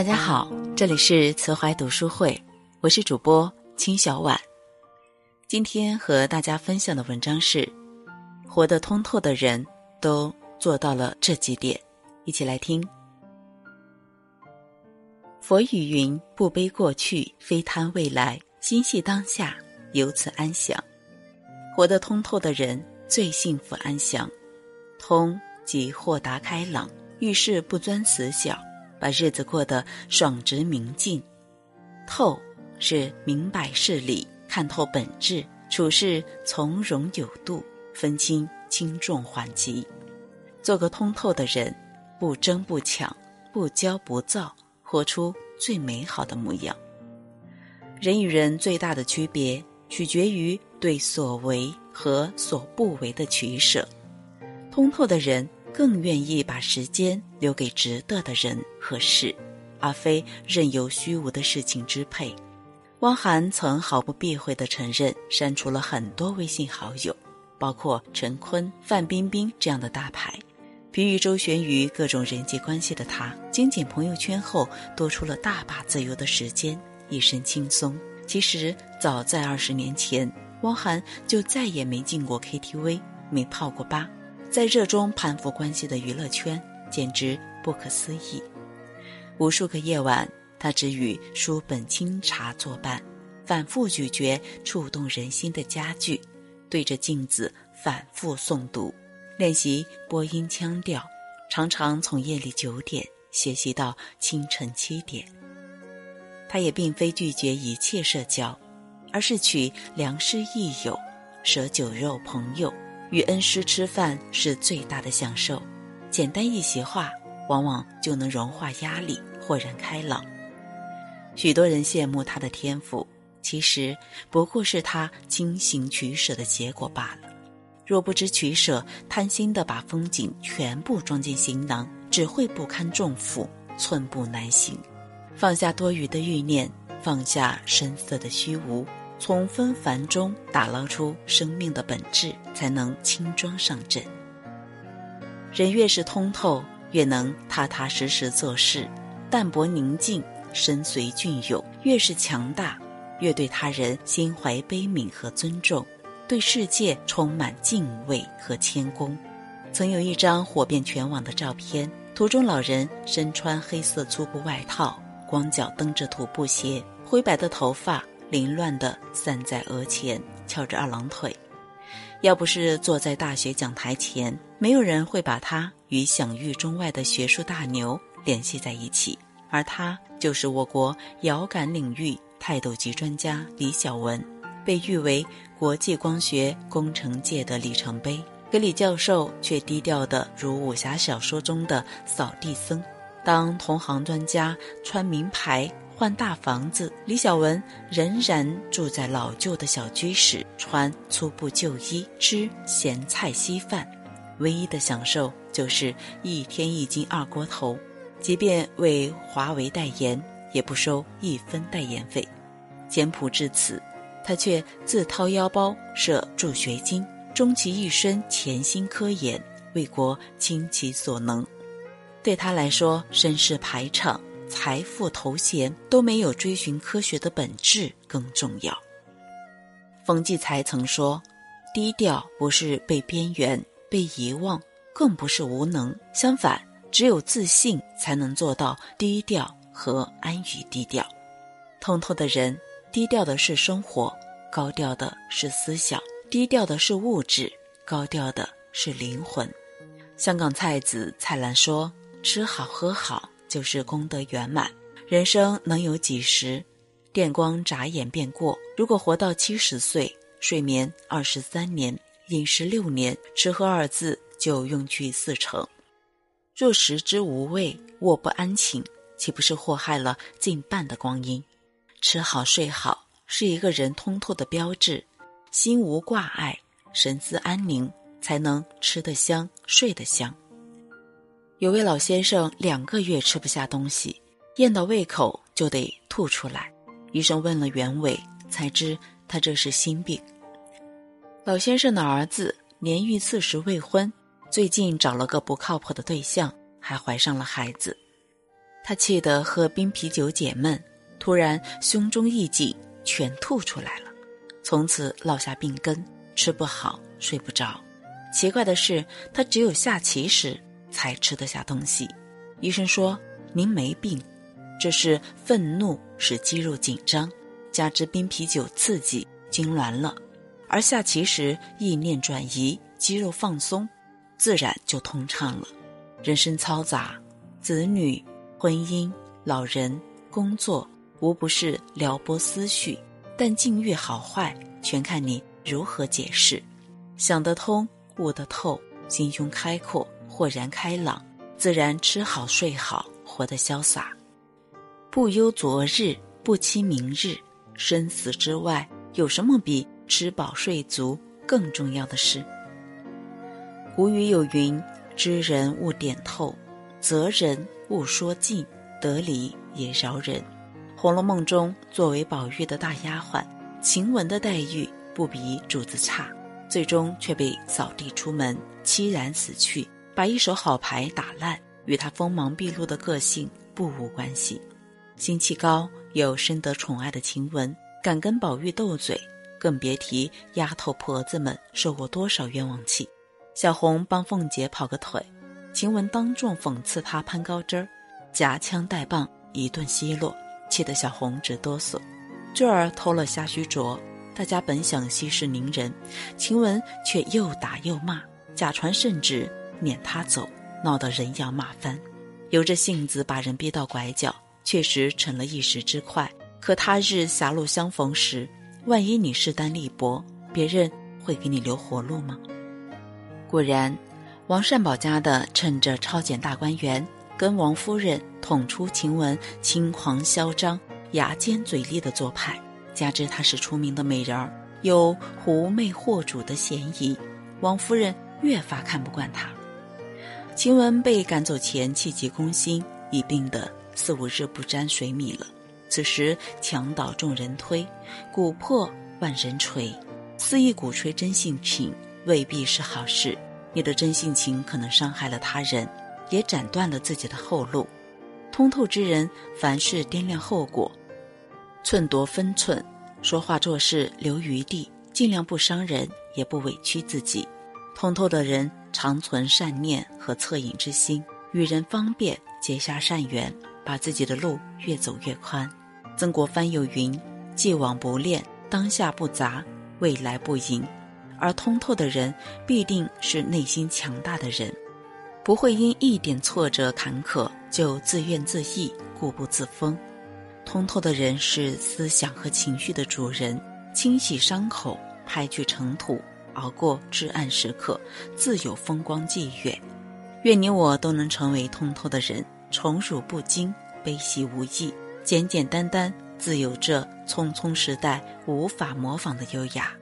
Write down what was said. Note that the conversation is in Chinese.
大家好，这里是慈怀读书会，我是主播清小婉。今天和大家分享的文章是：活得通透的人都做到了这几点，一起来听。佛语云：“不悲过去，非贪未来，心系当下，由此安详。”活得通透的人最幸福安详。通即豁达开朗，遇事不钻死角。把日子过得爽直明净，透是明白事理，看透本质，处事从容有度，分清轻重缓急，做个通透的人，不争不抢，不骄不躁，活出最美好的模样。人与人最大的区别，取决于对所为和所不为的取舍。通透的人。更愿意把时间留给值得的人和事，而非任由虚无的事情支配。汪涵曾毫不避讳地承认，删除了很多微信好友，包括陈坤、范冰冰这样的大牌。疲于周旋于各种人际关系的他，精简朋友圈后，多出了大把自由的时间，一身轻松。其实，早在二十年前，汪涵就再也没进过 KTV，没泡过吧。在热衷攀附关系的娱乐圈，简直不可思议。无数个夜晚，他只与书本清茶作伴，反复咀嚼触动人心的佳句，对着镜子反复诵读，练习播音腔调，常常从夜里九点学习到清晨七点。他也并非拒绝一切社交，而是取良师益友，舍酒肉朋友。与恩师吃饭是最大的享受，简单一席话，往往就能融化压力，豁然开朗。许多人羡慕他的天赋，其实不过是他精行取舍的结果罢了。若不知取舍，贪心的把风景全部装进行囊，只会不堪重负，寸步难行。放下多余的欲念，放下深色的虚无。从纷繁中打捞出生命的本质，才能轻装上阵。人越是通透，越能踏踏实实做事，淡泊宁静，身随俊勇。越是强大，越对他人心怀悲悯和尊重，对世界充满敬畏和谦恭。曾有一张火遍全网的照片，图中老人身穿黑色粗布外套，光脚蹬着徒步鞋，灰白的头发。凌乱地散在额前，翘着二郎腿。要不是坐在大学讲台前，没有人会把他与享誉中外的学术大牛联系在一起。而他就是我国遥感领域泰斗级专家李小文，被誉为国际光学工程界的里程碑。可李教授却低调的如武侠小说中的扫地僧。当同行专家穿名牌。换大房子，李小文仍然住在老旧的小居室，穿粗布旧衣，吃咸菜稀饭，唯一的享受就是一天一斤二锅头，即便为华为代言，也不收一分代言费。简朴至此，他却自掏腰包设助学金，终其一生潜心科研，为国倾其所能。对他来说，身世排场。财富、头衔都没有追寻科学的本质更重要。冯骥才曾说：“低调不是被边缘、被遗忘，更不是无能。相反，只有自信才能做到低调和安于低调。通透的人，低调的是生活，高调的是思想；低调的是物质，高调的是灵魂。”香港菜子蔡澜说：“吃好喝好。”就是功德圆满。人生能有几十？电光眨眼便过。如果活到七十岁，睡眠二十三年，饮食六年，吃喝二字就用去四成。若食之无味，卧不安寝，岂不是祸害了近半的光阴？吃好睡好是一个人通透的标志。心无挂碍，神思安宁，才能吃得香，睡得香。有位老先生两个月吃不下东西，咽到胃口就得吐出来。医生问了原委，才知他这是心病。老先生的儿子年逾四十未婚，最近找了个不靠谱的对象，还怀上了孩子。他气得喝冰啤酒解闷，突然胸中一紧，全吐出来了，从此落下病根，吃不好，睡不着。奇怪的是，他只有下棋时才吃得下东西。医生说：“您没病，这是愤怒使肌肉紧张，加之冰啤酒刺激，痉挛了。而下棋时意念转移，肌肉放松，自然就通畅了。人生嘈杂，子女、婚姻、老人、工作，无不是撩拨思绪。但境遇好坏，全看你如何解释。想得通。”悟得透，心胸开阔，豁然开朗，自然吃好睡好，活得潇洒。不忧昨日，不期明日，生死之外，有什么比吃饱睡足更重要的事？古语有云：“知人勿点透，责人勿说尽，得理也饶人。”《红楼梦》中，作为宝玉的大丫鬟，晴雯的待遇不比主子差。最终却被扫地出门，凄然死去，把一手好牌打烂，与他锋芒毕露的个性不无关系。心气高又深得宠爱的晴雯，敢跟宝玉斗嘴，更别提丫头婆子们受过多少冤枉气。小红帮凤姐跑个腿，晴雯当众讽刺她攀高枝儿，夹枪带棒一顿奚落，气得小红直哆嗦。坠儿偷了虾须镯。大家本想息事宁人，晴雯却又打又骂，假传圣旨撵他走，闹得人仰马翻。由着性子把人逼到拐角，确实成了一时之快。可他日狭路相逢时，万一你势单力薄，别人会给你留活路吗？果然，王善保家的趁着抄检大观园，跟王夫人捅出晴雯轻狂嚣张、牙尖嘴利的做派。加之她是出名的美人儿，有狐媚惑主的嫌疑，王夫人越发看不惯她。晴雯被赶走前气急攻心，已病得四五日不沾水米了。此时墙倒众人推，鼓破万人锤，肆意鼓吹真性情，未必是好事。你的真性情可能伤害了他人，也斩断了自己的后路。通透之人，凡事掂量后果。寸夺分寸，说话做事留余地，尽量不伤人，也不委屈自己。通透的人常存善念和恻隐之心，与人方便，结下善缘，把自己的路越走越宽。曾国藩有云：“既往不恋，当下不杂，未来不迎。”而通透的人，必定是内心强大的人，不会因一点挫折坎坷就自怨自艾、固步自封。通透的人是思想和情绪的主人，清洗伤口，拍去尘土，熬过至暗时刻，自有风光霁月。愿你我都能成为通透的人，宠辱不惊，悲喜无益，简简单单，自有这匆匆时代无法模仿的优雅。